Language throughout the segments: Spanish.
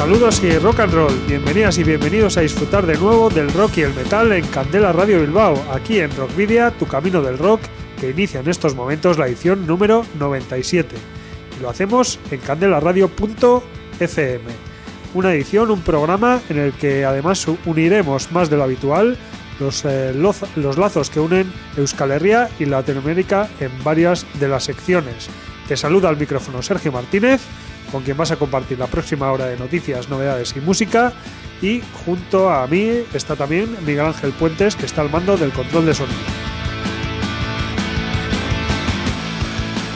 Saludos y rock and roll, bienvenidas y bienvenidos a disfrutar de nuevo del rock y el metal en Candela Radio Bilbao, aquí en Rockvidia, tu camino del rock, que inicia en estos momentos la edición número 97. Y lo hacemos en candelaradio.fm. Una edición, un programa en el que además uniremos más de lo habitual los, eh, los lazos que unen Euskal Herria y Latinoamérica en varias de las secciones. Te saluda al micrófono Sergio Martínez con quien vas a compartir la próxima hora de noticias, novedades y música. Y junto a mí está también Miguel Ángel Puentes, que está al mando del control de sonido.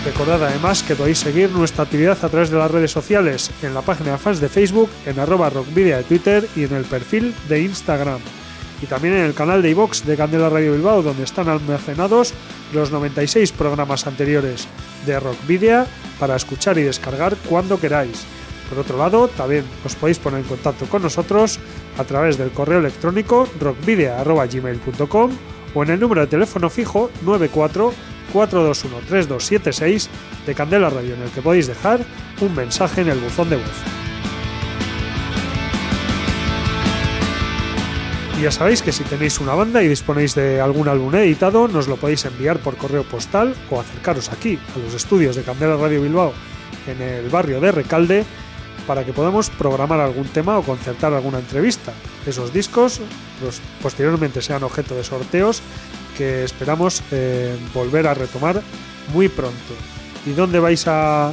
Recordad además que podéis seguir nuestra actividad a través de las redes sociales, en la página fans de Facebook, en arroba rockvidia de Twitter y en el perfil de Instagram. Y también en el canal de iVox de Candela Radio Bilbao, donde están almacenados los 96 programas anteriores de Rockvidia para escuchar y descargar cuando queráis. Por otro lado, también os podéis poner en contacto con nosotros a través del correo electrónico rockvidia.gmail.com o en el número de teléfono fijo 94 421 3276 de Candela Radio en el que podéis dejar un mensaje en el buzón de voz. Y ya sabéis que si tenéis una banda y disponéis de algún álbum editado, nos lo podéis enviar por correo postal o acercaros aquí, a los estudios de Candela Radio Bilbao, en el barrio de Recalde, para que podamos programar algún tema o concertar alguna entrevista. Esos discos pues, posteriormente sean objeto de sorteos que esperamos eh, volver a retomar muy pronto. ¿Y dónde vais a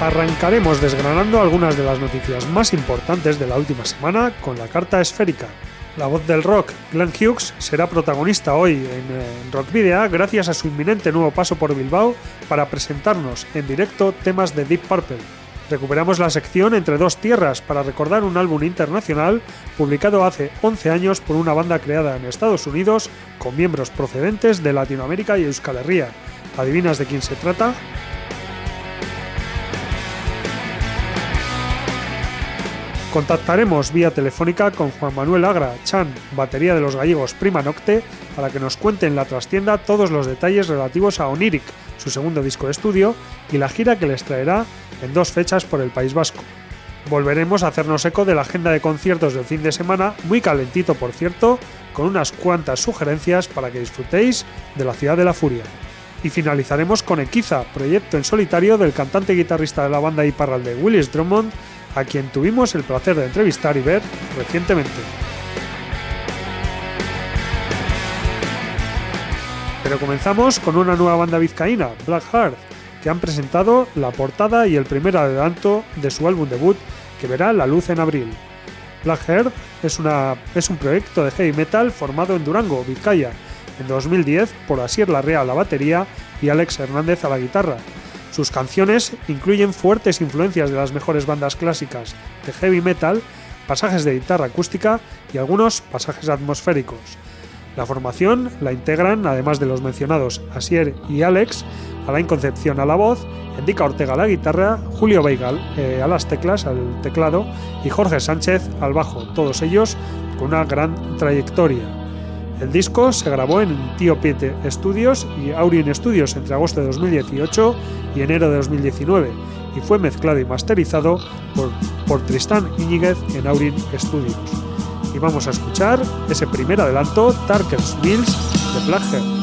Arrancaremos desgranando algunas de las noticias más importantes de la última semana con la carta esférica. La voz del rock, Glenn Hughes, será protagonista hoy en, Rock Video gracias a su inminente nuevo paso por Bilbao para presentarnos en directo temas de Deep Purple. Recuperamos la sección Entre dos tierras para recordar un álbum internacional publicado hace 11 años por una banda creada en Estados Unidos con miembros procedentes de Latinoamérica y Euskal Herria. ¿Adivinas de quién se trata? Contactaremos vía telefónica con Juan Manuel Agra, Chan, batería de los gallegos Prima Nocte, para que nos cuente en la trastienda todos los detalles relativos a Oniric, su segundo disco de estudio, y la gira que les traerá en dos fechas por el País Vasco. Volveremos a hacernos eco de la agenda de conciertos del fin de semana, muy calentito por cierto, con unas cuantas sugerencias para que disfrutéis de la ciudad de la furia. Y finalizaremos con Equiza, proyecto en solitario del cantante y guitarrista de la banda de Willis Drummond, a quien tuvimos el placer de entrevistar y ver recientemente. Pero comenzamos con una nueva banda vizcaína, Black Heart, que han presentado la portada y el primer adelanto de su álbum debut que verá la luz en abril. Black Heart es, una, es un proyecto de heavy metal formado en Durango, Vizcaya, en 2010 por Asier Larrea a la batería y Alex Hernández a la guitarra, sus canciones incluyen fuertes influencias de las mejores bandas clásicas de heavy metal, pasajes de guitarra acústica y algunos pasajes atmosféricos. La formación la integran, además de los mencionados Asier y Alex, Alain Concepción a la voz, Endica Ortega a la guitarra, Julio Weigal eh, a las teclas, al teclado y Jorge Sánchez al bajo, todos ellos con una gran trayectoria. El disco se grabó en Tío Piete Studios y Aurien Studios entre agosto de 2018 y enero de 2019 y fue mezclado y masterizado por por Tristán Iñiguez en Aurin Studios. Y vamos a escuchar ese primer adelanto, Tarker's Mills, de Blackhead.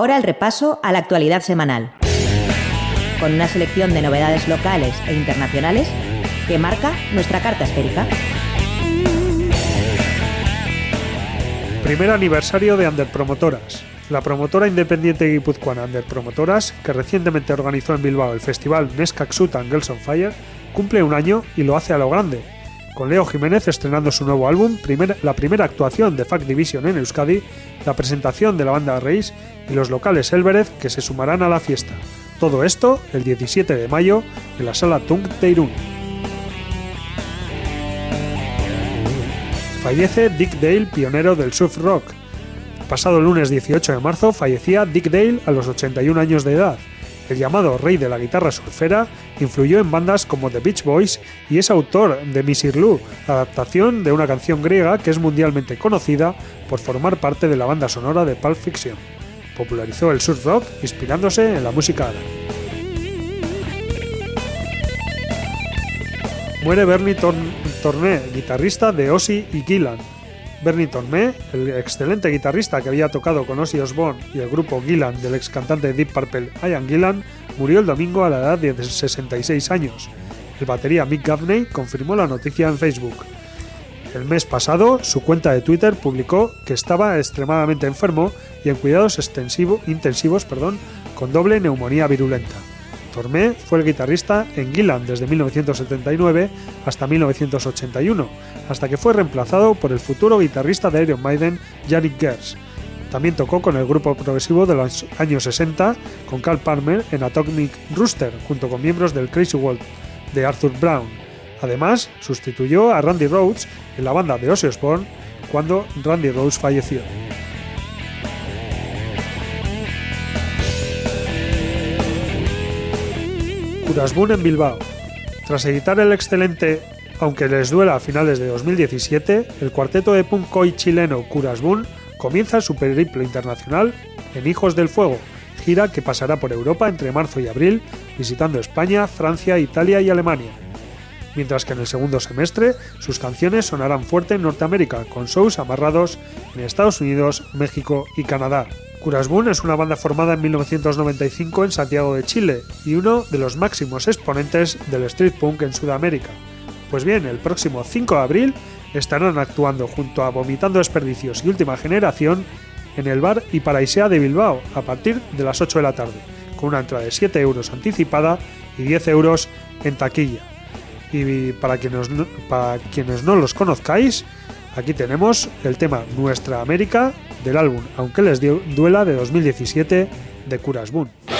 Ahora el repaso a la actualidad semanal, con una selección de novedades locales e internacionales que marca nuestra carta esférica. Primer aniversario de Underpromotoras. La promotora independiente guipuzcoana Underpromotoras, que recientemente organizó en Bilbao el festival Nescaxut and Girls on Fire, cumple un año y lo hace a lo grande, con Leo Jiménez estrenando su nuevo álbum, la primera actuación de Fact Division en Euskadi, la presentación de la banda Reis y los locales Elberez que se sumarán a la fiesta. Todo esto el 17 de mayo en la sala Tung de Irún. Fallece Dick Dale, pionero del surf rock. pasado lunes 18 de marzo fallecía Dick Dale a los 81 años de edad el llamado rey de la guitarra surfera, influyó en bandas como The Beach Boys y es autor de Misirlou, adaptación de una canción griega que es mundialmente conocida por formar parte de la banda sonora de Pulp Fiction. Popularizó el surf rock inspirándose en la música árabe. Muere Bernie guitarrista de Ozzy y Gillan, Bernie Tormé, el excelente guitarrista que había tocado con Ozzy Osbourne y el grupo Gillan del ex cantante de Deep Purple Ian Gillan, murió el domingo a la edad de 66 años. El batería Mick Gaffney confirmó la noticia en Facebook. El mes pasado, su cuenta de Twitter publicó que estaba extremadamente enfermo y en cuidados intensivos perdón, con doble neumonía virulenta. Tormé fue el guitarrista en Gillan desde 1979 hasta 1981, hasta que fue reemplazado por el futuro guitarrista de Iron Maiden, Yannick Gers. También tocó con el grupo progresivo de los años 60, con Carl Palmer en Atomic Rooster, junto con miembros del Crazy World de Arthur Brown. Además, sustituyó a Randy Rhodes en la banda de Ozzy Osbourne cuando Randy Rhodes falleció. Curasbun en Bilbao. Tras editar el excelente Aunque les duela a finales de 2017, el cuarteto de punk chileno Curasbun comienza su periplo internacional en Hijos del Fuego, gira que pasará por Europa entre marzo y abril, visitando España, Francia, Italia y Alemania. Mientras que en el segundo semestre sus canciones sonarán fuerte en Norteamérica, con shows amarrados en Estados Unidos, México y Canadá. Curasbun es una banda formada en 1995 en Santiago de Chile y uno de los máximos exponentes del street punk en Sudamérica. Pues bien, el próximo 5 de abril estarán actuando junto a Vomitando Desperdicios y Última Generación en el bar y Paraisea de Bilbao a partir de las 8 de la tarde, con una entrada de 7 euros anticipada y 10 euros en taquilla. Y para quienes, para quienes no los conozcáis, aquí tenemos el tema Nuestra América del álbum Aunque les duela de 2017 de Curas Boon.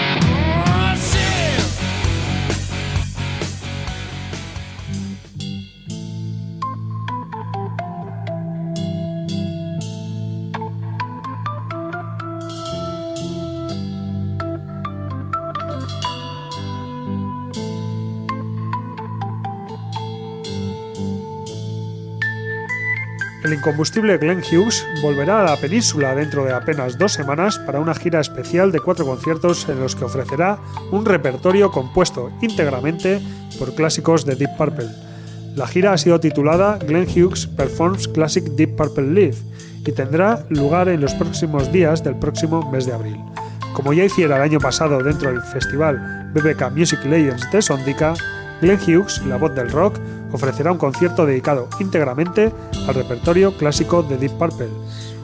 El incombustible Glenn Hughes volverá a la península dentro de apenas dos semanas para una gira especial de cuatro conciertos en los que ofrecerá un repertorio compuesto íntegramente por clásicos de Deep Purple. La gira ha sido titulada Glenn Hughes Performs Classic Deep Purple Live y tendrá lugar en los próximos días del próximo mes de abril. Como ya hiciera el año pasado dentro del festival BBK Music Legends de Sondica, Glenn Hughes, la voz del rock, ofrecerá un concierto dedicado íntegramente al repertorio clásico de Deep Purple.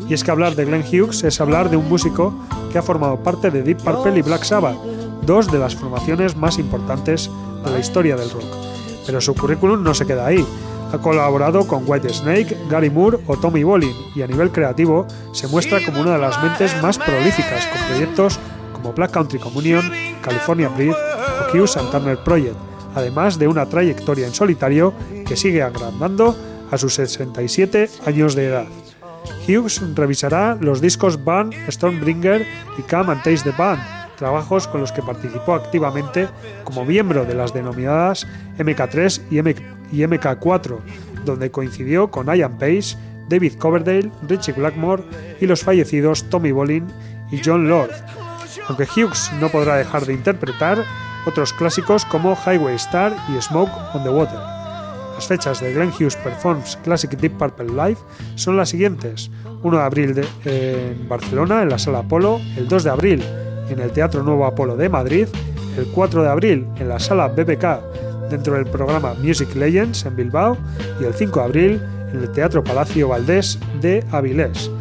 Y es que hablar de Glenn Hughes es hablar de un músico que ha formado parte de Deep Purple y Black Sabbath, dos de las formaciones más importantes de la historia del rock. Pero su currículum no se queda ahí. Ha colaborado con White Snake, Gary Moore o Tommy Bolin y a nivel creativo se muestra como una de las mentes más prolíficas con proyectos como Black Country Communion, California Breed o Hughes and Turner Project, además de una trayectoria en solitario que sigue agrandando a sus 67 años de edad. Hughes revisará los discos Burn, Stormbringer y Come and Taste the Band, trabajos con los que participó activamente como miembro de las denominadas MK3 y, MK4, donde coincidió con Ian Pace, David Coverdale, Richie Blackmore y los fallecidos Tommy Bolin y John Lord. Aunque Hughes no podrá dejar de interpretar otros clásicos como Highway Star y Smoke on the Water. Las fechas de Glenn Hughes Performs Classic Deep Purple Live son las siguientes: 1 de abril en Barcelona, en la Sala Apolo, el 2 de abril en el Teatro Nuevo Apolo de Madrid, el 4 de abril en la Sala BBK dentro del programa Music Legends en Bilbao y el 5 de abril en el Teatro Palacio Valdés de Avilés.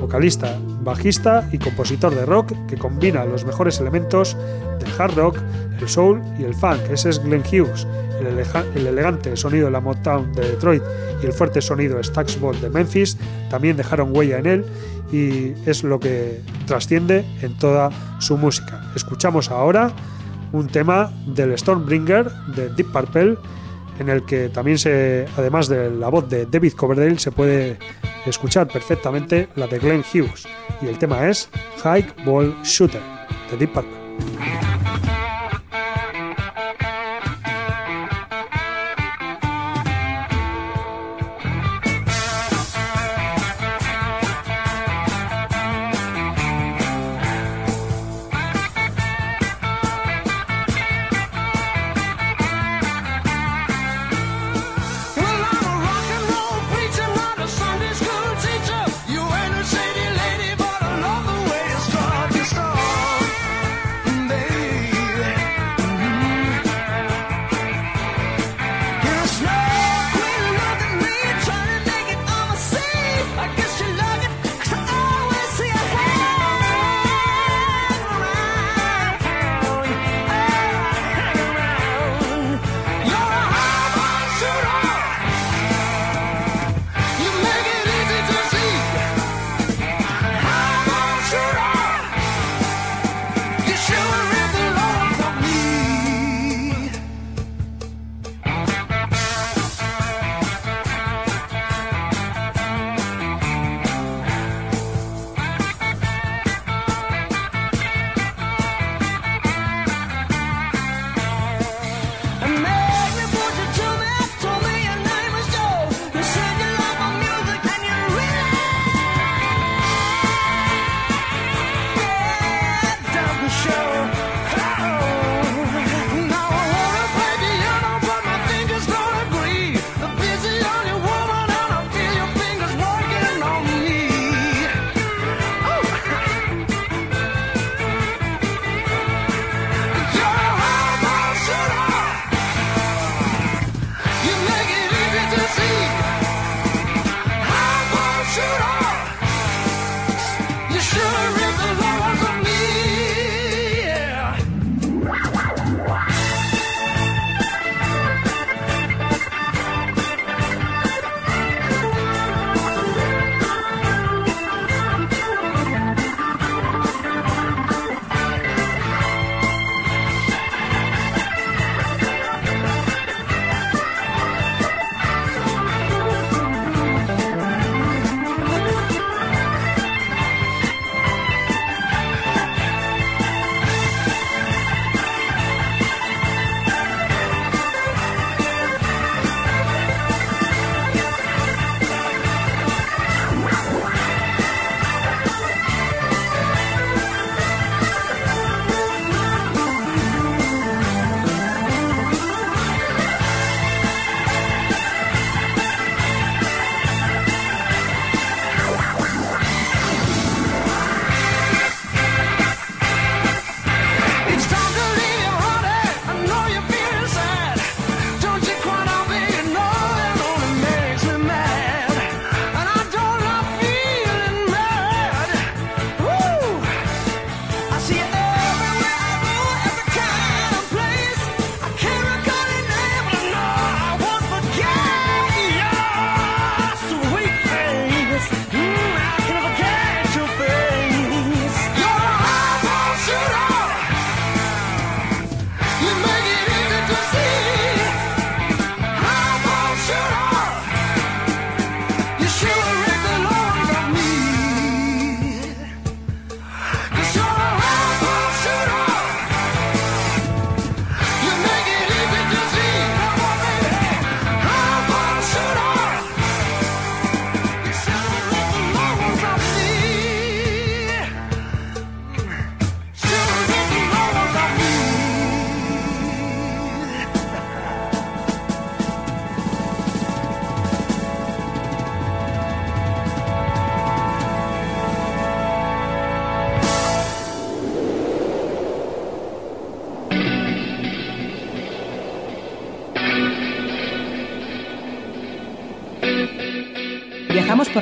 Vocalista, bajista y compositor de rock que combina los mejores elementos del hard rock, el soul y el funk. Ese es Glenn Hughes, el, elegante sonido de la Motown de Detroit y el fuerte sonido de Stax de Memphis también dejaron huella en él y es lo que trasciende en toda su música. Escuchamos ahora un tema del Stormbringer de Deep Purple en el que también se, además de la voz de David Coverdale, se puede escuchar perfectamente la de Glenn Hughes y el tema es High Ball Shooter de Deep Purple.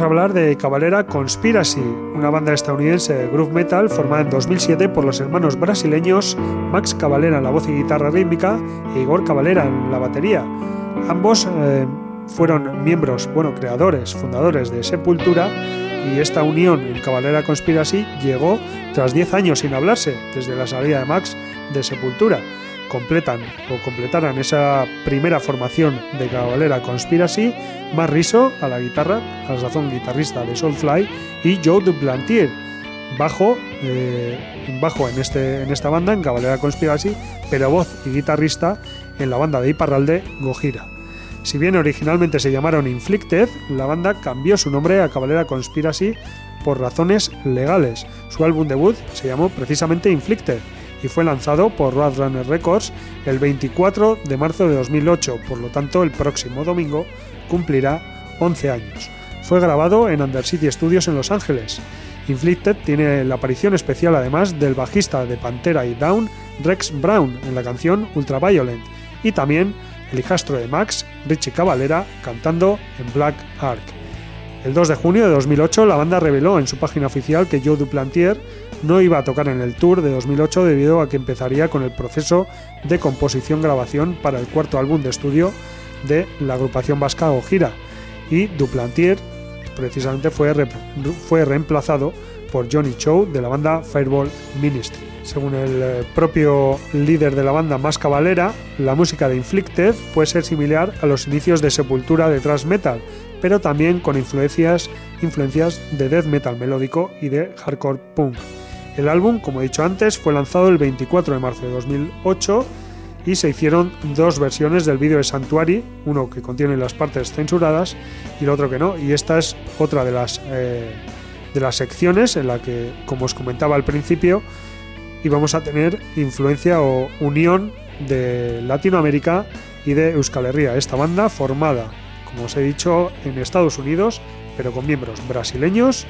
Vamos a hablar de Cavalera Conspiracy, una banda estadounidense de groove metal formada en 2007 por los hermanos brasileños Max Cavalera en la voz y guitarra rítmica e Igor Cavalera en la batería. Ambos eh, fueron miembros, bueno, creadores, fundadores de Sepultura y esta unión en Cavalera Conspiracy llegó tras 10 años sin hablarse desde la salida de Max de Sepultura completan o completaran esa primera formación de Cabalera Conspiracy, más Riso a la guitarra, a la razón guitarrista de Soulfly, y Joe Duplantier, bajo, eh, bajo en, este, en esta banda, en Cabalera Conspiracy, pero voz y guitarrista en la banda de Iparralde, Gojira. Si bien originalmente se llamaron Inflicted, la banda cambió su nombre a Cabalera Conspiracy por razones legales. Su álbum debut se llamó precisamente Inflicted y fue lanzado por Roadrunner Records el 24 de marzo de 2008, por lo tanto el próximo domingo cumplirá 11 años. Fue grabado en Undercity Studios en Los Ángeles. Inflicted tiene la aparición especial además del bajista de Pantera y Down, Rex Brown, en la canción Ultraviolent, y también el hijastro de Max, Richie Cavalera, cantando en Black Ark. El 2 de junio de 2008 la banda reveló en su página oficial que Joe Duplantier no iba a tocar en el tour de 2008 debido a que empezaría con el proceso de composición-grabación para el cuarto álbum de estudio de la agrupación vasca Gira y Duplantier precisamente fue, fue reemplazado por Johnny Chow de la banda Fireball Ministry. Según el eh, propio líder de la banda Más Cavalera, la música de Inflicted puede ser similar a los inicios de Sepultura de thrash metal, pero también con influencias, influencias de death metal melódico y de hardcore punk. El álbum, como he dicho antes, fue lanzado el 24 de marzo de 2008 y se hicieron dos versiones del vídeo de Sanctuary, uno que contiene las partes censuradas y el otro que no. Y esta es otra de las, eh, de las secciones en la que, como os comentaba al principio, íbamos a tener influencia o unión de Latinoamérica y de Euskal Herria, esta banda formada, como os he dicho, en Estados Unidos, pero con miembros brasileños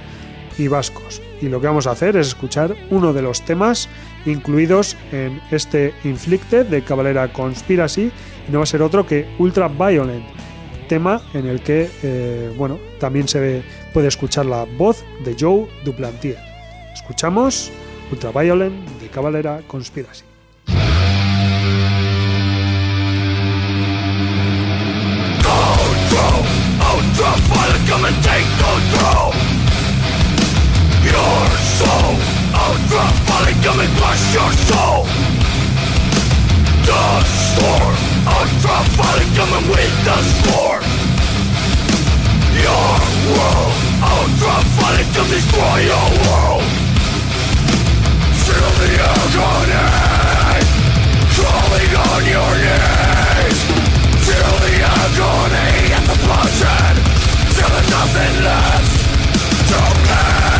y vascos. Y lo que vamos a hacer es escuchar uno de los temas incluidos en este Inflicted de Cabalera Conspiracy y no va a ser otro que Ultra Violent, tema en el que eh, bueno, también se puede escuchar la voz de Joe Duplantier. Escuchamos Ultra Violent de Cabalera Conspiracy. soul Ultra bullets come and take control Soul. Ultra violent come and crush your soul. The storm Ultra violent coming with the storm Your world. Ultra violent to destroy your world. Feel the agony. Crawling on your knees. Feel the agony and the passion Till there's nothing left. To play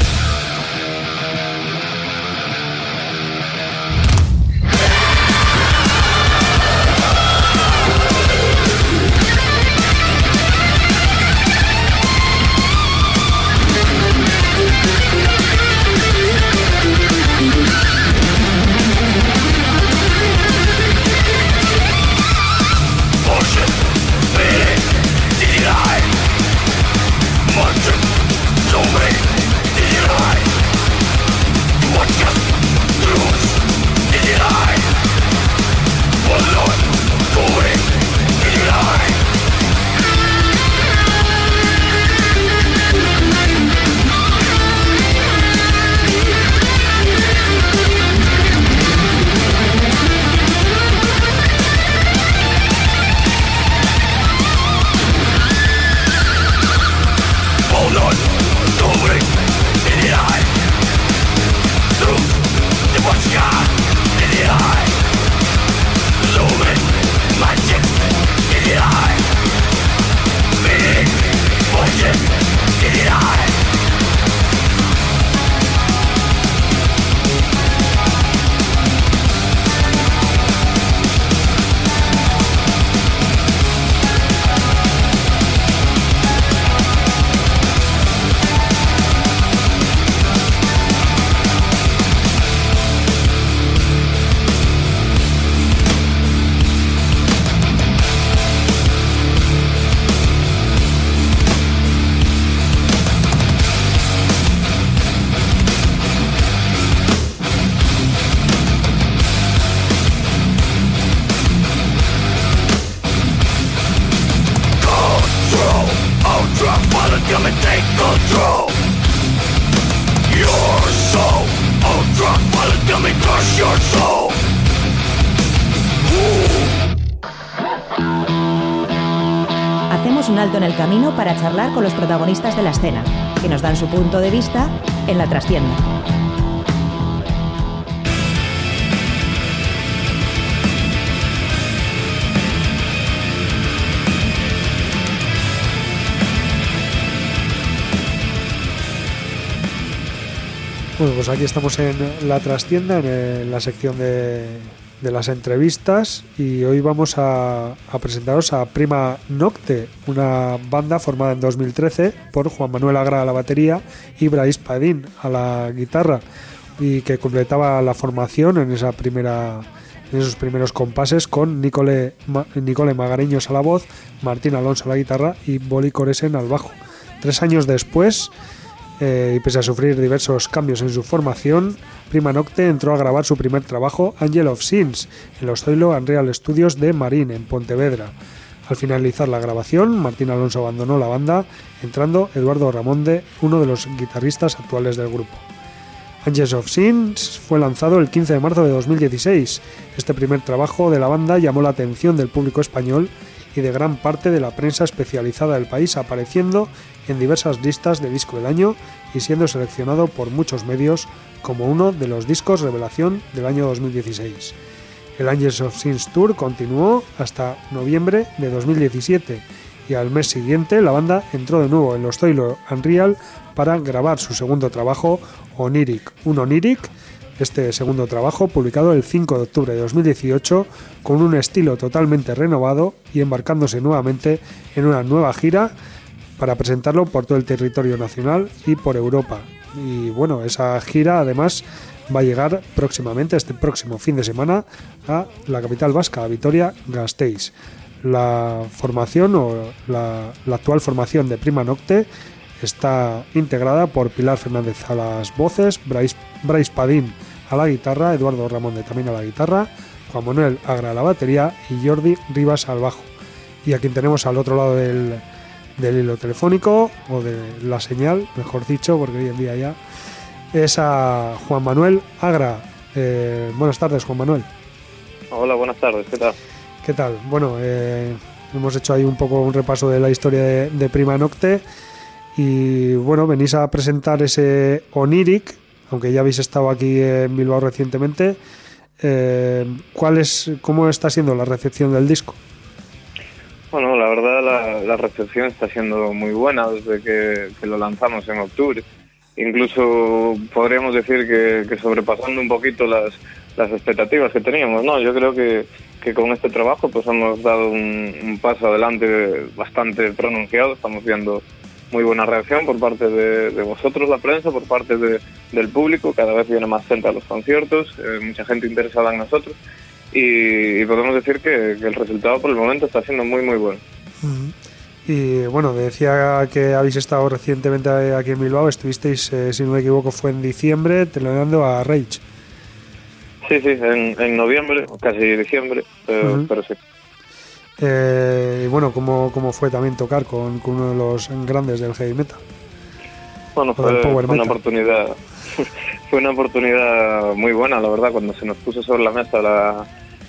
protagonistas de la escena, que nos dan su punto de vista en la trastienda. Bueno, pues aquí estamos en la trastienda, en la sección de, las entrevistas y hoy vamos a, presentaros a Prima Nocte, una banda formada en 2013 por Juan Manuel Agra a la batería y Brais Padín a la guitarra y que completaba la formación en esa primera en esos primeros compases con Nicole, Nicole Magareños a la voz, Martín Alonso a la guitarra y Boli Coresen al bajo. Tres años después eh, y pese a sufrir diversos cambios en su formación, Prima Nocte entró a grabar su primer trabajo, Angel of Sins, en los Zoilo Unreal Studios de Marín, en Pontevedra. Al finalizar la grabación, Martín Alonso abandonó la banda, entrando Eduardo Ramonde, uno de los guitarristas actuales del grupo. Angels of Sins fue lanzado el 15 de marzo de 2016. Este primer trabajo de la banda llamó la atención del público español y de gran parte de la prensa especializada del país, apareciendo en diversas listas de disco del año y siendo seleccionado por muchos medios como uno de los discos revelación del año 2016. El Angels of Sins Tour continuó hasta noviembre de 2017 y al mes siguiente la banda entró de nuevo en los Toilo Unreal para grabar su segundo trabajo Oniric, un Oniric este segundo trabajo, publicado el 5 de octubre de 2018, con un estilo totalmente renovado y embarcándose nuevamente en una nueva gira para presentarlo por todo el territorio nacional y por Europa. Y bueno, esa gira además va a llegar próximamente, este próximo fin de semana, a la capital vasca, a Vitoria-Gasteiz. La formación o la, actual formación de Prima Nocte está integrada por Pilar Fernández a las voces, Bryce, Bryce Padín a la guitarra, Eduardo Ramón de también a la guitarra, Juan Manuel Agra a la batería y Jordi Rivas al bajo. Y a quien tenemos al otro lado del, del hilo telefónico o de la señal, mejor dicho, porque hoy en día ya, es a Juan Manuel Agra. Eh, buenas tardes, Juan Manuel. Hola, buenas tardes, ¿qué tal? ¿Qué tal? Bueno, eh, hemos hecho ahí un poco un repaso de la historia de, Prima Nocte y bueno, venís a presentar ese Oniric, aunque ya habéis estado aquí en Bilbao recientemente. Eh, ¿cuál es, ¿Cómo está siendo la recepción del disco? Bueno, la verdad la, recepción está siendo muy buena desde que, lo lanzamos en octubre. Incluso podríamos decir que, sobrepasando un poquito las, las, expectativas que teníamos, ¿no? Yo creo que, con este trabajo pues hemos dado un, paso adelante bastante pronunciado. Estamos viendo muy buena reacción por parte de, vosotros, la prensa, por parte del público. Cada vez viene más gente a los conciertos, eh, mucha gente interesada en nosotros y, podemos decir que, el resultado por el momento está siendo muy muy bueno. Y bueno, decía que habéis estado recientemente aquí en Bilbao, estuvisteis, eh, si no me equivoco, fue en diciembre, teloneando a Rage. Sí, sí, en, noviembre, casi diciembre, pero, sí. Eh, y bueno, ¿cómo, ¿cómo fue también tocar con, uno de los grandes del heavy metal? Bueno, fue, una oportunidad fue una oportunidad muy buena, la verdad, cuando se nos puso sobre la mesa la,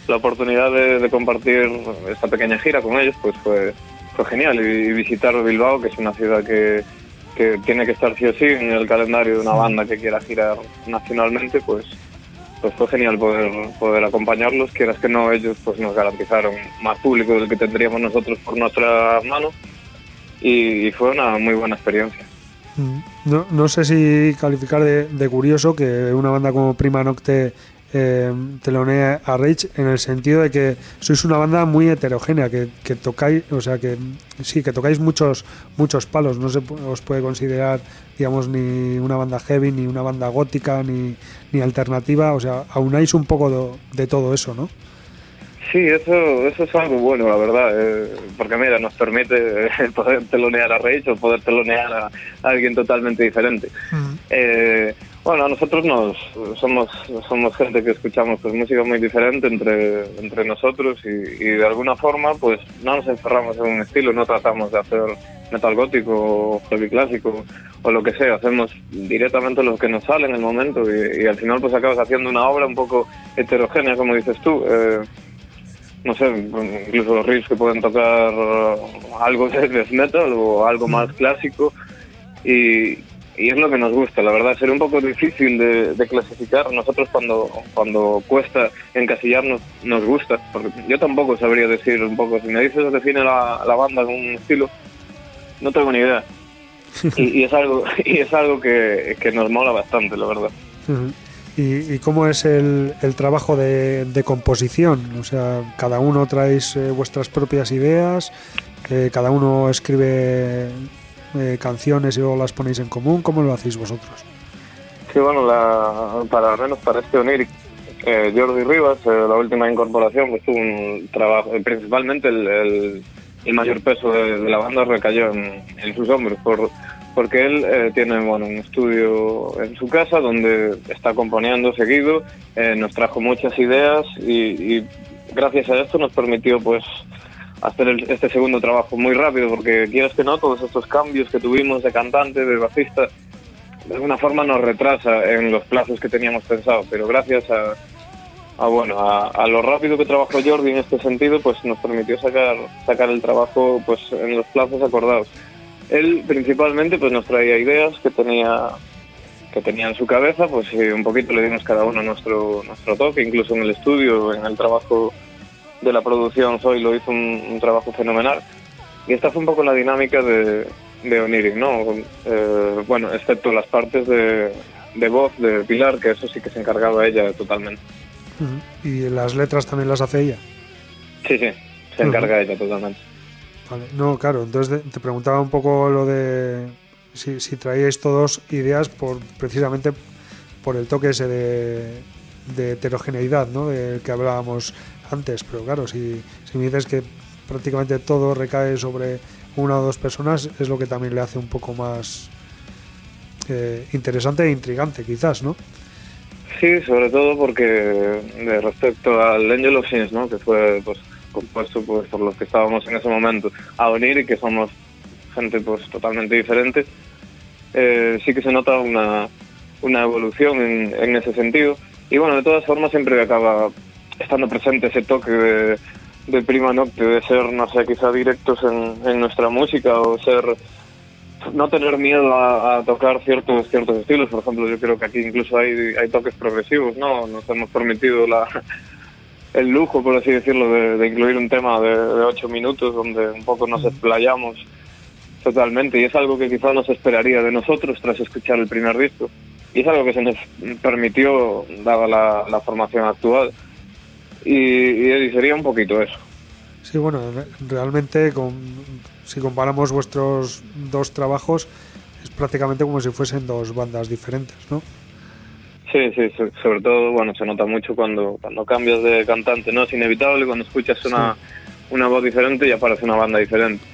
la oportunidad de, compartir esta pequeña gira con ellos, pues fue, fue genial. Y, visitar Bilbao, que es una ciudad que, que tiene que estar sí o sí en el calendario de una banda que quiera girar nacionalmente, pues pues fue genial poder, poder acompañarlos, quieras que no, ellos pues nos garantizaron más público del que tendríamos nosotros por nuestra mano y, fue una muy buena experiencia. Mm. No, no sé si calificar de, de curioso que una banda como Prima Nocte eh, telonea a Rage en el sentido de que sois una banda muy heterogénea, que, tocáis, o sea, que sí, que tocáis muchos muchos palos, no se os puede considerar, digamos, ni una banda heavy, ni una banda gótica, ni, ni alternativa, o sea, aunáis un poco de, todo eso, ¿no? Sí, eso, eso es algo bueno, la verdad, eh, porque mira, nos permite poder telonear a Rage o poder telonear a, alguien totalmente diferente. eh, bueno, nosotros nos somos somos gente que escuchamos pues música muy diferente entre entre nosotros y, de alguna forma pues no nos encerramos en un estilo, no tratamos de hacer metal gótico o heavy clásico o lo que sea, hacemos directamente lo que nos sale en el momento y, al final pues acabas haciendo una obra un poco heterogénea, como dices tú. Eh, no sé, incluso los riffs que pueden tocar algo de death metal o algo más clásico y, y es lo que nos gusta, la verdad. Sería un poco difícil de, clasificar. Nosotros cuando, cuando cuesta encasillarnos, nos gusta. Porque yo tampoco sabría decir un poco, si me dices define la, la banda con un estilo, no tengo ni idea. y, es algo, y es algo que, que, nos mola bastante, la verdad. ¿Y, cómo es el, trabajo de, de, composición? O sea, cada uno traéis eh, vuestras propias ideas, eh, cada uno escribe eh, canciones y luego las ponéis en común? ¿Cómo lo hacéis vosotros? Sí, bueno, para al menos para este Oniric, eh, Jordi Rivas, la última incorporación, pues tuvo un trabajo, principalmente el, mayor peso de, la banda recayó en, sus hombros, por, porque él tiene bueno, un estudio en su casa donde está componiendo seguido, nos trajo muchas ideas y, gracias a esto nos permitió pues hacer este segundo trabajo muy rápido, porque quieras que no, todos estos cambios que tuvimos de cantante, de bajista, de alguna forma nos retrasa en los plazos que teníamos pensado, pero gracias a, bueno, a, lo rápido que trabajó Jordi en este sentido, pues nos permitió sacar, sacar el trabajo pues en los plazos acordados. Él principalmente pues nos traía ideas que tenía que tenía en su cabeza, pues un poquito le dimos cada uno nuestro, nuestro toque, incluso en el estudio, en el trabajo de la producción Soy lo hizo un, trabajo fenomenal. Y esta fue un poco la dinámica de, de Oniric, ¿no? Eh, bueno, excepto las partes de, de, voz de Pilar, que eso sí que se encargaba ella totalmente. ¿Y las letras también las hace ella? Sí, sí, se encarga ella totalmente. Vale. No, claro, entonces te preguntaba un poco lo de si, traíais todos ideas por precisamente por el toque ese de, heterogeneidad, ¿no? Del que hablábamos antes, pero claro, si, si me dices que prácticamente todo recae sobre una o dos personas, es lo que también le hace un poco más eh, interesante e intrigante, quizás, ¿no? Sí, sobre todo porque respecto al Angel of Sins, ¿no? que fue pues, compuesto pues, por los que estábamos en ese momento, a venir y que somos gente pues totalmente diferente, eh, sí que se nota una, una evolución en, en ese sentido. Y bueno, de todas formas siempre acaba estando presente ese toque de, de prima nocte, de ser, no sé, quizá directos en, nuestra música o ser no tener miedo a, tocar ciertos ciertos estilos. Por ejemplo, yo creo que aquí incluso hay, hay toques progresivos, ¿no? Nos hemos permitido la, el lujo, por así decirlo, de, incluir un tema de, ocho minutos donde un poco nos explayamos totalmente y es algo que quizá no se esperaría de nosotros tras escuchar el primer disco. Y es algo que se nos permitió, dada la, la formación actual y, sería un poquito eso. Sí, bueno, realmente con, si comparamos vuestros dos trabajos es prácticamente como si fuesen dos bandas diferentes, ¿no? Sí, sí, sobre todo, bueno, se nota mucho cuando, cuando cambias de cantante, ¿no? Es inevitable cuando escuchas una, una voz diferente y aparece una banda diferente.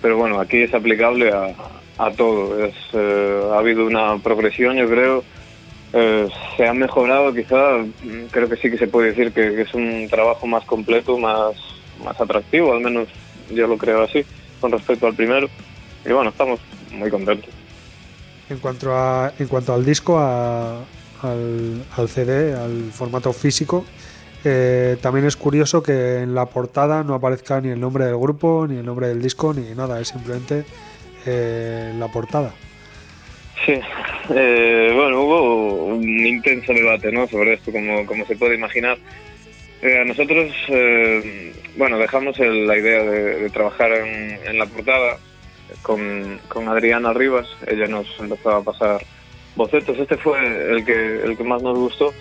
Pero bueno, aquí es aplicable a, a todo. Es, eh, ha habido una progresión, yo creo, eh, se ha mejorado quizá, creo que sí que se puede decir que, es un trabajo más completo, más, más atractivo, al menos yo lo creo así, con respecto al primero. Y bueno, estamos muy contentos. En cuanto, a, en cuanto al disco, al, al, CD, al formato físico, eh, también es curioso que en la portada no aparezca ni el nombre del grupo, ni el nombre del disco, ni nada, es simplemente eh, la portada. Sí, eh, bueno, hubo un intenso debate ¿no? sobre esto, como, como se puede imaginar. Eh, nosotros, eh, bueno, dejamos la idea de, trabajar en, la portada con, con, Adriana Rivas. Ella nos empezó a pasar bocetos. Este fue el que, el que más nos gustó.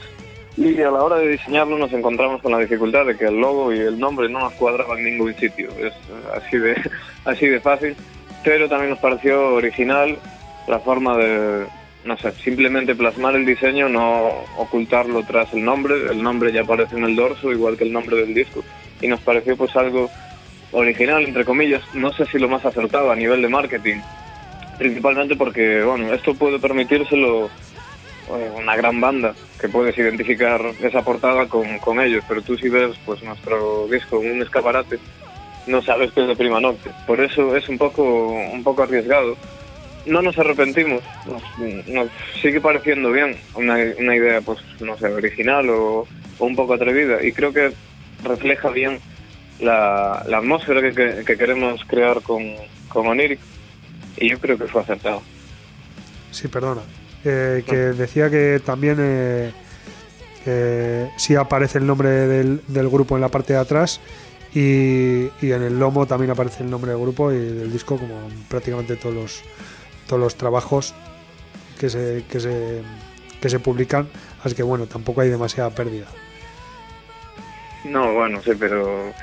Y a la hora de diseñarlo nos encontramos con la dificultad de que el logo y el nombre no nos cuadraban en ningún sitio. Es así de, así de fácil. Pero también nos pareció original la forma de, no sé, simplemente plasmar el diseño, no ocultarlo tras el nombre. El nombre ya aparece en el dorso, igual que el nombre del disco. Y nos pareció pues algo original, entre comillas. No sé si lo más acertado a nivel de marketing. Principalmente porque, bueno, esto puede permitírselo eh, una gran banda que puedes identificar esa portada con, con ellos, pero tú si ves pues nuestro disco en un escaparate, no sabes que es de Prima Nocte. Por eso es un poco, un poco arriesgado. No nos arrepentimos, nos, sigue pareciendo bien una, una idea, pues no sé, original o, un poco atrevida y creo que refleja bien la, la atmósfera que, que- que queremos crear con, con y yo creo que fue acertado. Sí, perdona. Eh, que decía que también eh, eh, sí aparece el nombre del, del grupo en la parte de atrás y, y en el lomo también aparece el nombre del grupo y del disco como en prácticamente todos los todos los trabajos que se, que se que se publican así que bueno tampoco hay demasiada pérdida No, bueno, sí, pero...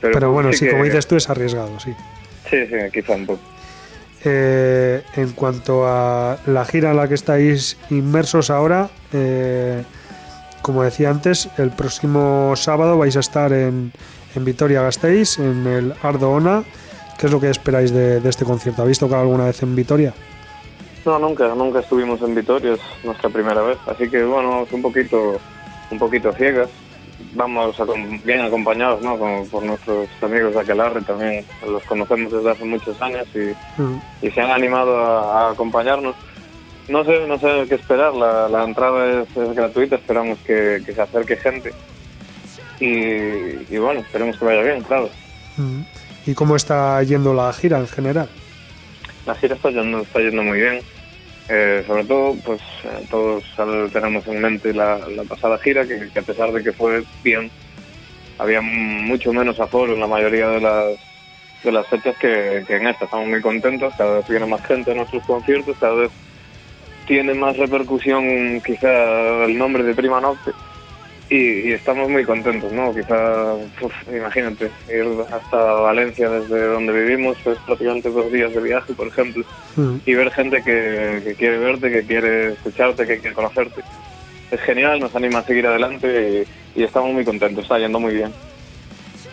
pero, bueno sí, que- como dices tú es arriesgado sí Sí, sí, quizá un poco. Eh, en cuanto a la gira en la que estáis inmersos ahora, eh, como decía antes, el próximo sábado vais a estar en, en Vitoria-Gasteiz, en el Ardo Ona. ¿Qué es lo que esperáis de, este concierto? ¿Habéis tocado alguna vez en Vitoria? No, nunca, nunca estuvimos en Vitoria, es nuestra primera vez, así que bueno, vamos un poquito, un poquito ciegas. Vamos bien acompañados, ¿no? Con- por nuestros amigos de Aquelarre también, los conocemos desde hace muchos años y, Mm, y se han animado a, a acompañarnos. No sé, no sé qué esperar, la, la entrada es, es gratuita, esperamos que, que se acerque gente y, y bueno, esperemos que vaya bien, claro. mm. ¿Y cómo está yendo la gira en general? La gira está yendo, está yendo muy bien. Eh, sobre todo, pues eh, todos tenemos en mente la, pasada gira, que, a pesar de que fue bien, había mucho menos aforo en la mayoría de las, de las fechas que, que en esta. Estamos muy contentos, cada vez viene más gente a nuestros conciertos, cada vez tiene más repercusión quizá el nombre de Prima Nocte y, y estamos muy contentos, ¿no? Quizá, uf, imagínate, ir hasta Valencia desde donde vivimos, es prácticamente dos días de viaje, por ejemplo, Mm, y ver gente que, que quiere verte, que quiere escucharte, que quiere conocerte. Es genial, nos anima a seguir adelante y, y estamos muy contentos, está yendo muy bien.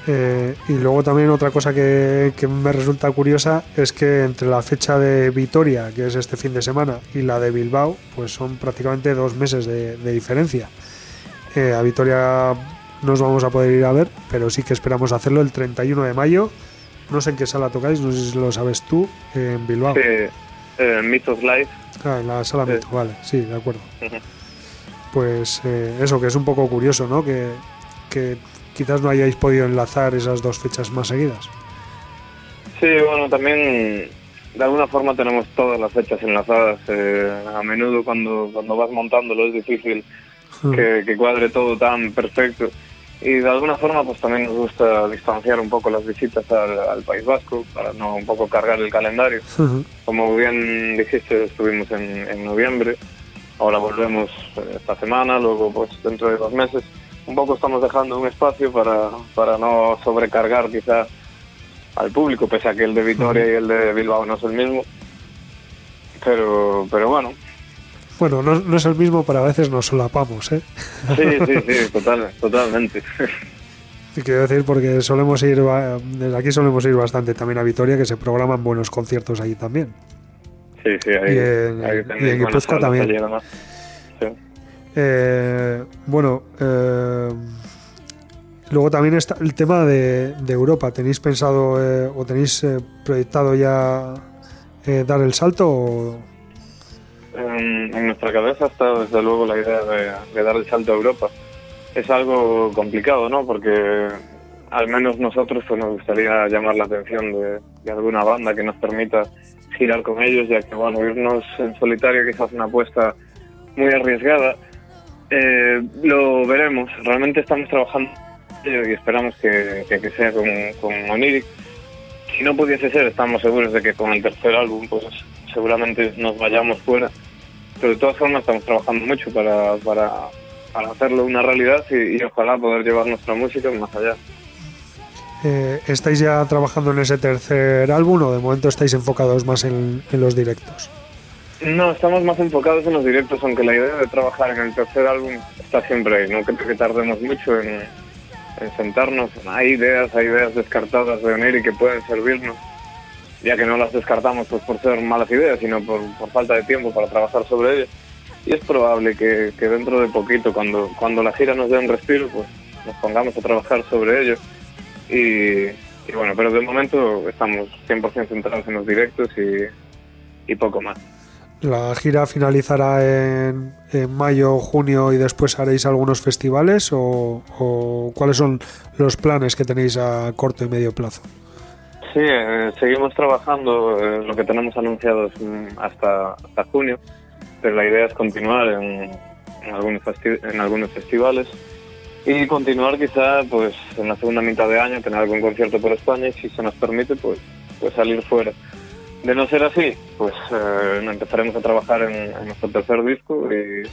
Eh, y luego también otra cosa que, que me resulta curiosa es que entre la fecha de Vitoria, que es este fin de semana, y la de Bilbao, pues son prácticamente dos meses de, de diferencia. Eh, a Vitoria nos vamos a poder ir a ver, pero sí que esperamos hacerlo el 31 de mayo. No sé en qué sala tocáis, no sé si lo sabes tú, en Bilbao. Sí, eh, Mythos Live, Ah, en la sala Sí. Metro, vale, sí, de acuerdo. Pues eh, eso, que es un poco curioso, ¿no? Que, que quizás no hayáis podido enlazar esas dos fechas más seguidas. Sí, bueno, también de alguna forma tenemos todas las fechas enlazadas. eh, a menudo cuando, cuando vas montándolo es difícil que, que cuadre todo tan perfecto. Y de alguna forma pues también nos gusta distanciar un poco las visitas al, al País Vasco para no un poco cargar el calendario. Ujú. Como bien dijiste, estuvimos en, en noviembre, ahora volvemos eh, esta semana, luego pues dentro de dos meses. Un poco estamos dejando un espacio para, para no sobrecargar quizá al público, pese a que el de Vitoria y el de Bilbao no es el mismo. Pero, pero bueno, Bueno, no, no es el mismo, pero a veces nos solapamos, ¿eh? sí, sí, sí, total, totalmente. Y quiero decir, porque solemos ir, desde aquí solemos ir bastante también a Vitoria, que se programan buenos conciertos allí también. Sí, sí, ahí, Y en- ahí y en Guipúzcoa también. Sí. Eh, bueno, eh, luego también está el tema de, de Europa. ¿Tenéis pensado eh, o tenéis eh, proyectado ya eh, dar el salto? O... En, en nuestra cabeza está desde luego la idea de, de dar el salto a Europa. Es algo complicado, ¿no? Porque al menos nosotros pues, nos gustaría llamar la atención de, de alguna banda que nos permita girar con ellos, ya que bueno, irnos en solitario quizás una apuesta muy arriesgada. Eh, lo veremos. Realmente estamos trabajando y esperamos que, que- que sea con, con Oniric. Si no pudiese ser, estamos seguros de que con el tercer álbum, pues seguramente nos vayamos fuera. Pero de todas formas estamos trabajando mucho para, para, para hacerlo una realidad y, y ojalá poder llevar nuestra música más allá. Eh, ¿Estáis ya trabajando en ese tercer álbum o de momento estáis enfocados más en, en los directos? No, estamos más enfocados en los directos, aunque la idea de trabajar en el tercer álbum está siempre ahí. No creo que tardemos mucho en, en sentarnos. Hay ideas, hay ideas descartadas de Oniri que pueden servirnos, ya que no las descartamos pues por ser malas ideas, sino por, por falta de tiempo para trabajar sobre ellas. Y es probable que, que dentro de poquito, cuando, cuando la gira nos dé un respiro, pues nos pongamos a trabajar sobre ello y, y bueno, pero de momento estamos 100% centrados en los directos y, poco más. ¿La gira finalizará en, en mayo, junio y después haréis algunos festivales? O, o cuáles son los planes que tenéis a corto y medio plazo? Sí, eh, seguimos trabajando en lo que tenemos anunciado mm, hasta, hasta junio, pero la idea es continuar en, en algunos, en algunos festivales y continuar quizá pues en la segunda mitad de año, tener algún concierto por España y si se nos permite pues, pues salir fuera. De no ser así, pues eh, empezaremos a trabajar en, en nuestro tercer disco y,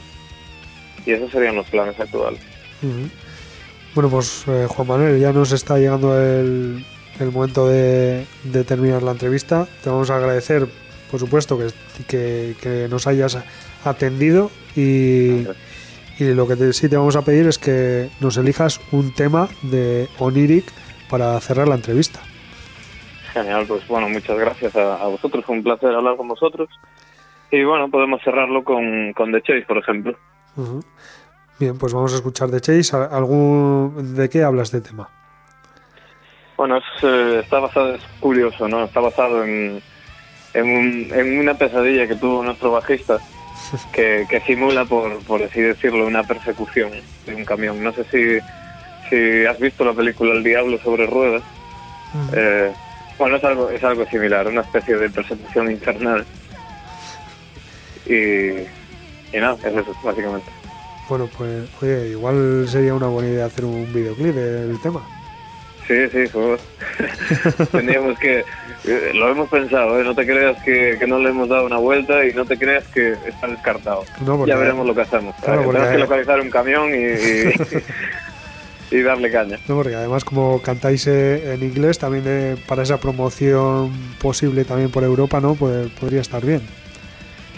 y esos serían los planes actuales. Ujú. Bueno, pues eh, Juan Manuel, ya nos está llegando el, el momento de, de terminar la entrevista. Te vamos a agradecer, por supuesto, que, que, que nos hayas atendido y, y lo que te- sí te vamos a pedir es que nos elijas un tema de Oniric para cerrar la entrevista. Genial, pues bueno, muchas gracias a, a vosotros, fue un placer hablar con vosotros. Y bueno, podemos cerrarlo con, con The Chase, por ejemplo. Bien, pues vamos a escuchar de Chase. ¿A- ¿Algún, ¿De qué hablas de tema? Bueno, es, eh, está basado, es curioso, ¿no? Está basado en, en, un- en una pesadilla que tuvo nuestro bajista, que, que simula, por, por así decirlo, una persecución de un camión. No sé si, si has visto la película El Diablo sobre ruedas. Eh, bueno, es algo, es algo similar, una especie de persecución infernal. Y, y nada, es eso, básicamente. Bueno, pues oye, igual sería una buena idea hacer un videoclip del tema. Sí, sí, joder. Que. eh, Lo hemos pensado, ¿eh? No te creas que, que no le hemos dado una vuelta y no te creas que está descartado. No, porque- ya veremos lo que hacemos. Claro, porque- Tenemos que localizar un camión y, y, y darle caña. No, porque además como cantáis eh, en inglés, también eh, para esa promoción posible también por Europa, ¿no? Pues podría estar bien.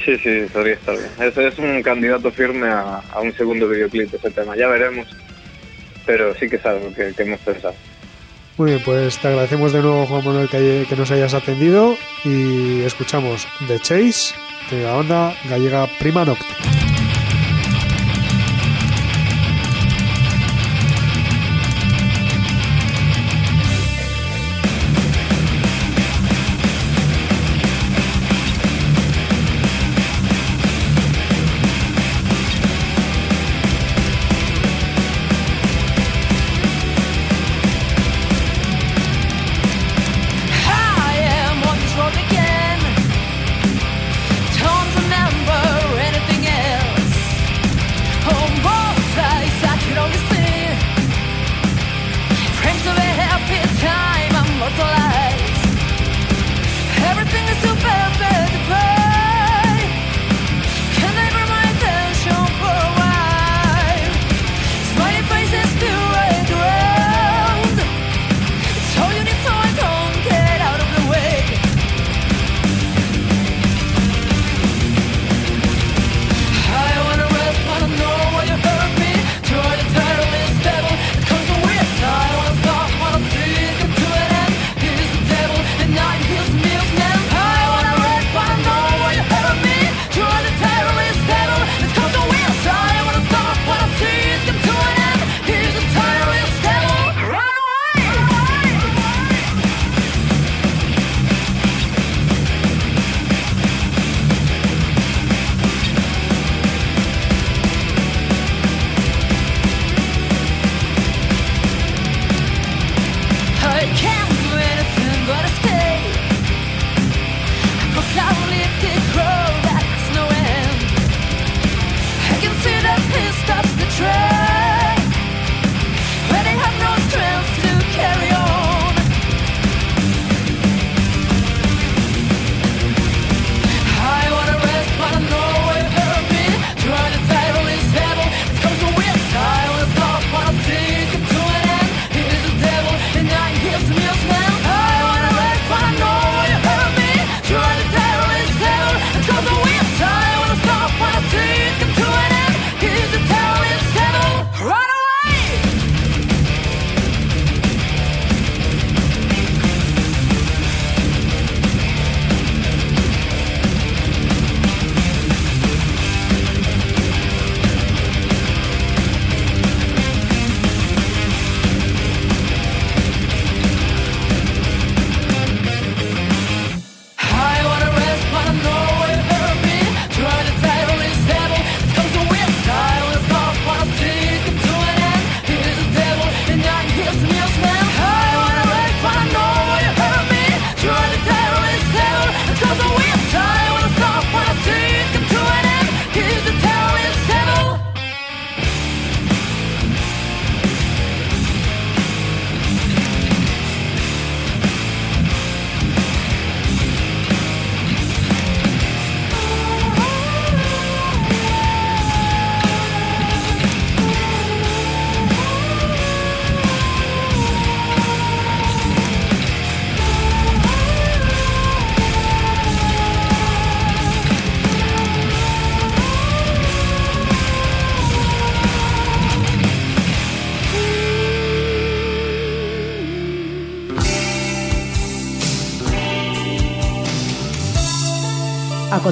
Sí, sí, podría estar bien. Es, es un candidato firme a, a un segundo videoclip ese tema. Ya veremos. Pero sí que es algo que, que hemos pensado. Muy bien, pues te agradecemos de nuevo, Juan Manuel, que, que nos hayas atendido y escuchamos The Chase de la banda gallega Prima Nocte.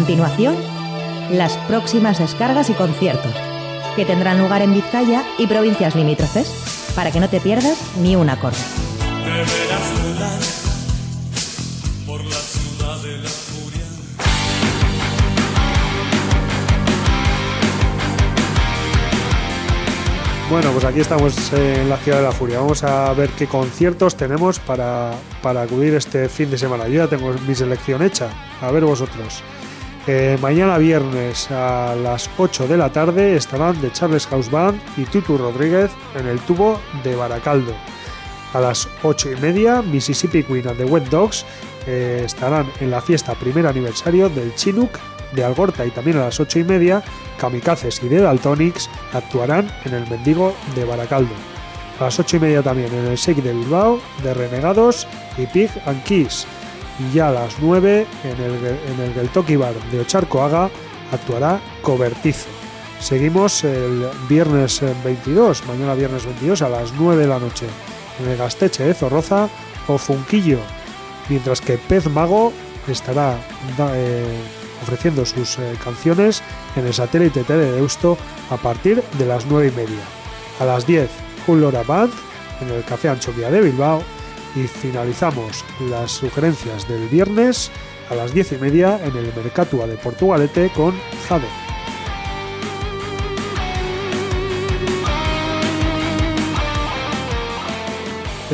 Continuación, las próximas descargas y conciertos, que tendrán lugar en Vizcaya y provincias limítrofes, para que no te pierdas ni un acorde. Deberás volar por la ciudad de la furia. Bueno, pues aquí estamos en la Ciudad de la Furia. Vamos a ver qué conciertos tenemos para, para acudir este fin de semana. Yo ya tengo mi selección hecha. A ver vosotros. Eh, mañana viernes a las 8 de la tarde estarán The Charles House Band y Tutu Rodríguez en el tubo de Baracaldo. A las 8 y media, Mississippi Queen and the Wet Dogs estarán en la fiesta primer aniversario del Chinook de Algorta y también a las 8 y media, Kamikazes y The Daltonics actuarán en el Mendigo de Baracaldo. A las 8 y media también en el Shake de Bilbao, de Renegados y Pig and Kiss. Y a las 9 en el, en el Geltoki Bar de Ocharcoaga actuará Cobertizo. Seguimos el viernes eh, 22, mañana viernes 22 a las 9 de la noche en el Gasteche de Zorroza o Funquillo, mientras que Pez Mago estará eh, ofreciendo sus eh, canciones en el satélite Tele de Deusto a partir de las 9 y media. A las 10, Lora Band en el Café Anchoquia de Bilbao y finalizamos las sugerencias del viernes a las 10 y media en el Mercatua de Portugalete con Jade.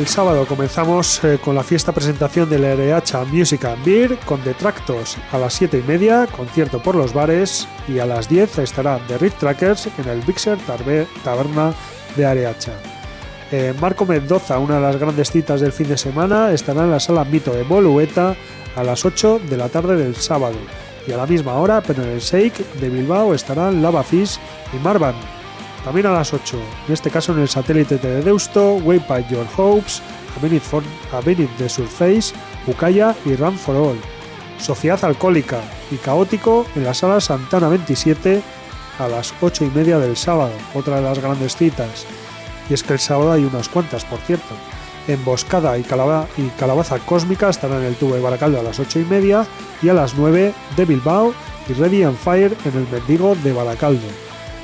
El sábado comenzamos eh, con la fiesta presentación de la Music and Beer con Detractos a las 7 y media, concierto por los bares y a las 10 estará The Red Trackers en el Bixer Taberna de Areacha. Eh, Marco Mendoza, una de las grandes citas del fin de semana, estará en la sala Mito de Bolueta a las 8 de la tarde del sábado. Y a la misma hora, pero en el Shake de Bilbao estarán Lava Fish y Marvan. También a las 8, en este caso en el satélite de Deusto, Waypipe Your Hopes, A Minute, for, A de Surface, Ucaya y Run for All. Sociedad Alcohólica y Caótico en la sala Santana 27 a las 8 y media del sábado, otra de las grandes citas. Y es que el sábado hay unas cuantas, por cierto. Emboscada y, calaba- y Calabaza Cósmica estarán en el tubo de Baracaldo a las 8 y media y a las 9 de Bilbao y Ready and Fire en el Mendigo de Baracaldo.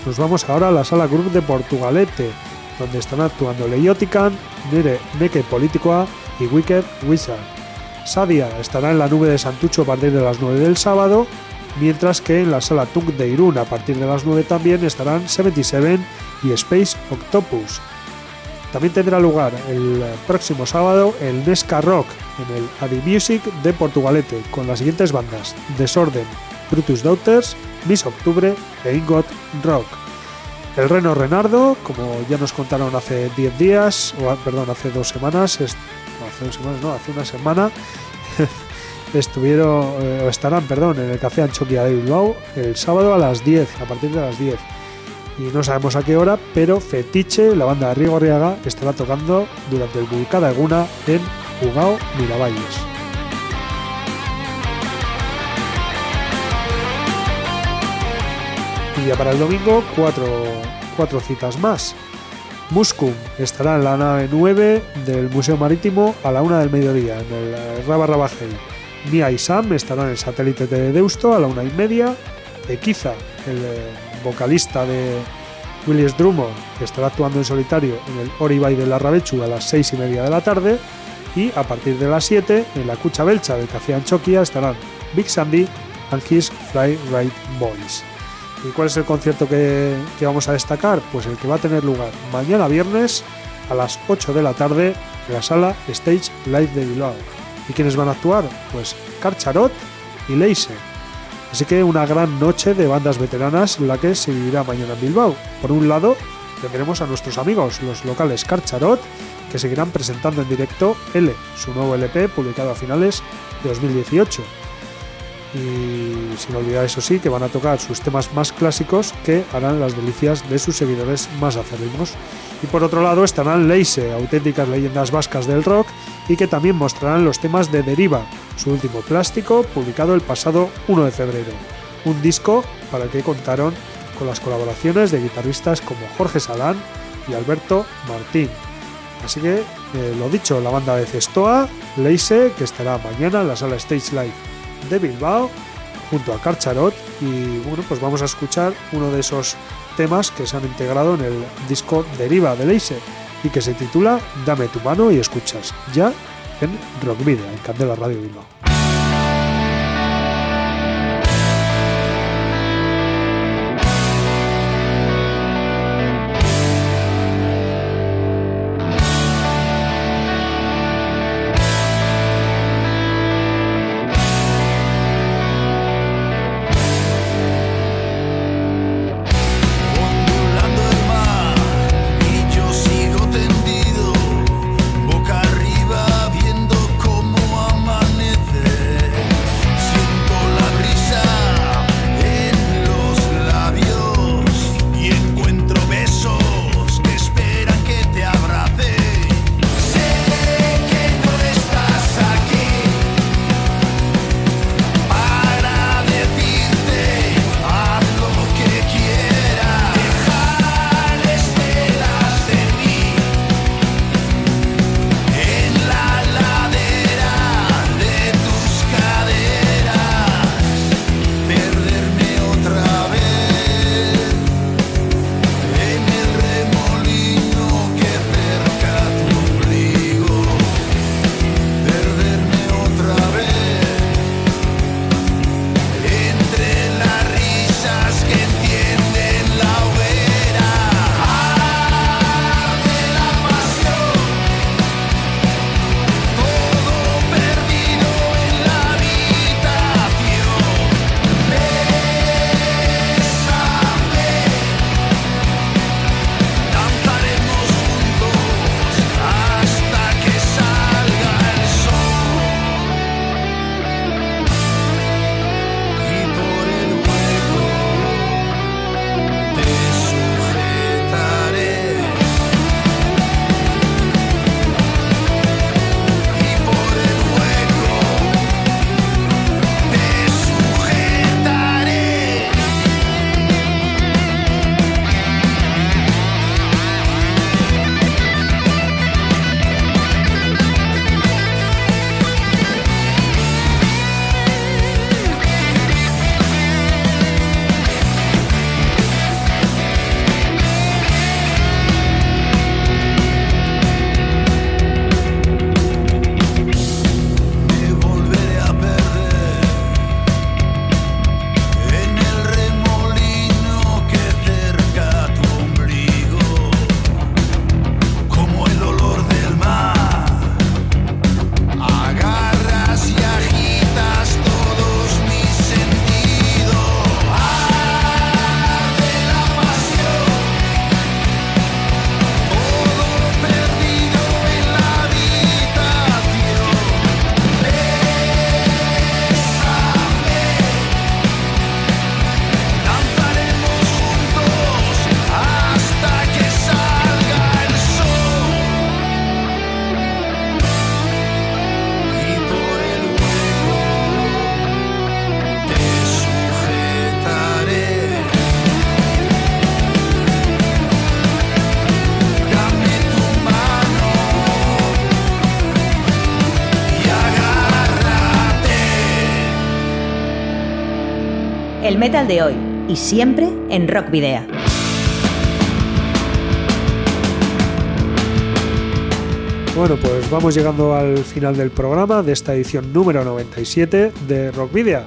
Nos vamos ahora a la sala Group de Portugalete, donde están actuando Leiotican, Neke Politicoa y Wicked Wizard. Sadia estará en la nube de Santucho a partir de las 9 del sábado, mientras que en la sala Tunk de Irún a partir de las 9 también estarán 77 y Space Octopus. También tendrá lugar el próximo sábado el Nesca Rock en el Adi Music de Portugalete con las siguientes bandas: Desorden, Brutus Daughters, Miss Octubre e Ingot Rock. El Reno Renardo, como ya nos contaron hace 10 días, o perdón, hace dos semanas, no, hace dos semanas, no, hace una semana, estuvieron, eh, estarán, perdón, en el Café Anchoquia de Bilbao el sábado a las 10, a partir de las 10 y no sabemos a qué hora, pero Fetiche, la banda de Rigo Arriaga, estará tocando durante el Vulcada Eguna en Ugao, Miravalles. Y ya para el domingo, cuatro, cuatro citas más. Muscum estará en la nave 9 del Museo Marítimo a la una del mediodía, en el Raba Rabajel. Mia y Sam estarán en el satélite de Deusto a la una y media. Equiza, el eh, vocalista de Willis Drummond, que estará actuando en solitario en el Oribay de la Rabechu a las seis y media de la tarde. Y a partir de las 7, en la Cucha Belcha del Café Anchoquia estarán Big Sandy and His Fly Right Boys. ¿Y cuál es el concierto que, que vamos a destacar? Pues el que va a tener lugar mañana viernes a las 8 de la tarde en la sala Stage Live de Bilbao. ¿Y quiénes van a actuar? Pues Carcharot y Leise. Así que una gran noche de bandas veteranas la que se vivirá mañana en Bilbao. Por un lado, tendremos a nuestros amigos, los locales Carcharot, que seguirán presentando en directo L, su nuevo LP publicado a finales de 2018 y sin olvidar eso sí que van a tocar sus temas más clásicos que harán las delicias de sus seguidores más acérrimos. Y por otro lado estarán Leise, auténticas leyendas vascas del rock, y que también mostrarán los temas de Deriva, su último plástico, publicado el pasado 1 de febrero. Un disco para el que contaron con las colaboraciones de guitarristas como Jorge Salán y Alberto Martín. Así que, eh, lo dicho, la banda de Cestoa, Leise, que estará mañana en la sala Stage Live de Bilbao junto a Carcharot y bueno, pues vamos a escuchar uno de esos temas que se han integrado en el disco Deriva de Laser y que se titula Dame tu mano y escuchas ya en Rock Video, en Candela Radio Bilbao. El metal de hoy y siempre en Rock Video. Bueno, pues vamos llegando al final del programa de esta edición número 97 de Rock Video.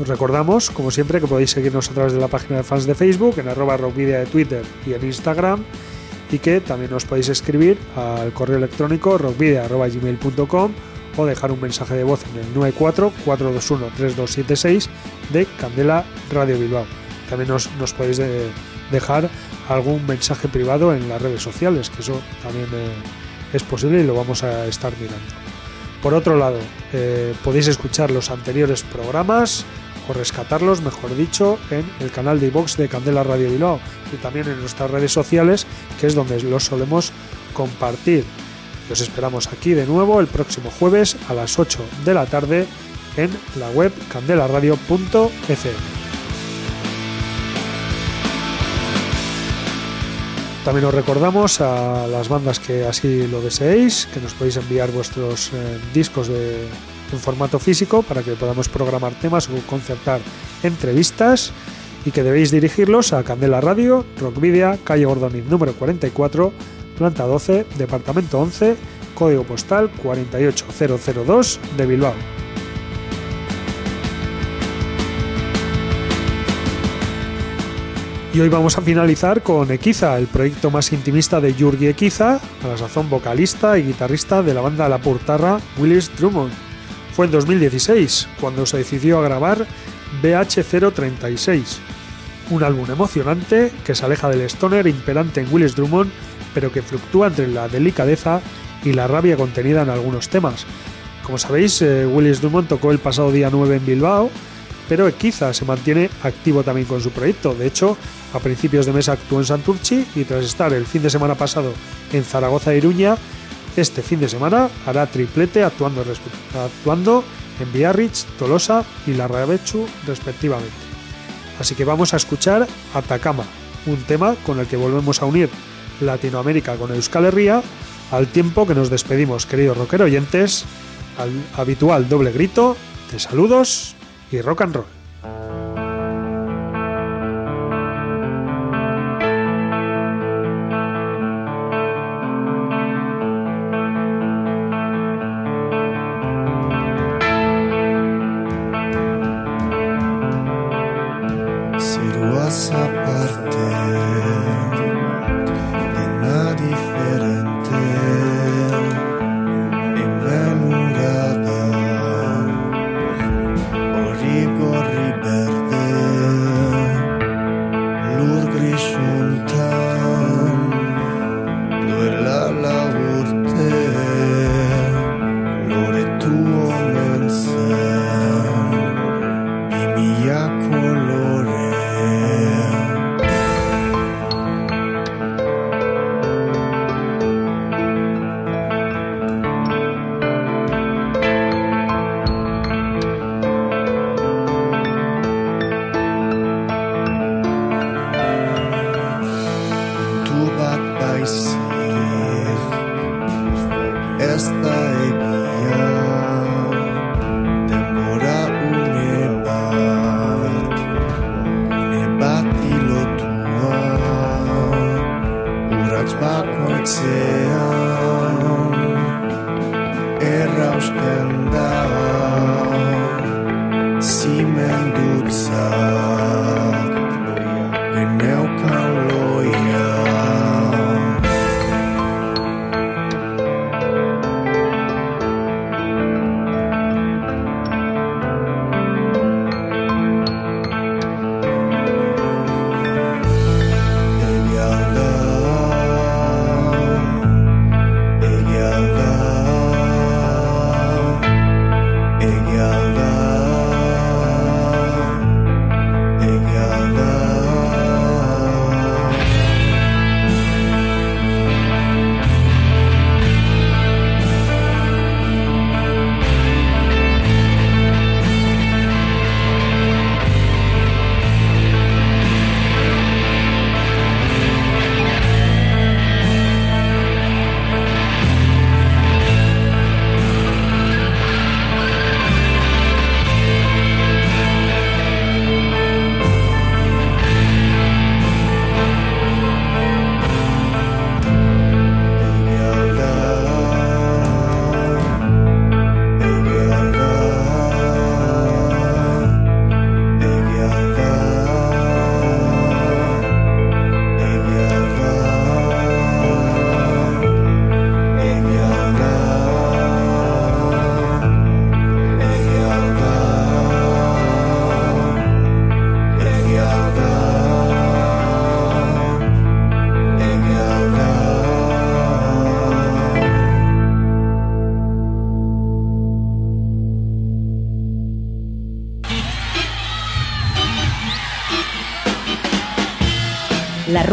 Os recordamos, como siempre, que podéis seguirnos a través de la página de fans de Facebook, en arroba rockvidia de Twitter y en Instagram, y que también os podéis escribir al correo electrónico rockvidia.gmail.com dejar un mensaje de voz en el 94-421-3276 de Candela Radio Bilbao. También nos, podéis de- dejar algún mensaje privado en las redes sociales, que eso también eh, es posible y lo vamos a estar mirando. Por otro lado, eh, podéis escuchar los anteriores programas o rescatarlos, mejor dicho, en el canal de iVox de Candela Radio Bilbao y también en nuestras redes sociales, que es donde los solemos compartir. Y Os esperamos aquí de nuevo el próximo jueves a las 8 de la tarde en la web candelaradio.fm. También os recordamos a las bandas que así lo deseéis, que nos podéis enviar vuestros eh, discos de, en formato físico para que podamos programar temas o concertar entrevistas y que debéis dirigirlos a Candela Radio, Rockvidia, calle Gordoniz número 44, planta 12, departamento 11, código postal 48002 de Bilbao. Y hoy vamos a finalizar con Equiza, el proyecto más intimista de Yurgi Equiza, a la sazón vocalista y guitarrista de la banda La Portarra, Willis Drummond. Fue en 2016 cuando se decidió a grabar BH036, un álbum emocionante que se aleja del stoner imperante en Willis Drummond, pero que fluctúa entre la delicadeza y la rabia contenida en algunos temas. Como sabéis, eh, Willis Drummond tocó el pasado día 9 en Bilbao, pero Equiza se mantiene activo también con su proyecto. De hecho, a principios de mes actuó en Santurchi y tras estar el fin de semana pasado en Zaragoza e Iruña, este fin de semana hará triplete actuando, en Biarritz, Tolosa y Larrabechu respectivamente. Así que vamos a escuchar Atacama, un tema con el que volvemos a unir Latinoamérica con Euskal Herria, al tiempo que nos despedimos, queridos rockero oyentes, al habitual doble grito de saludos y rock and roll.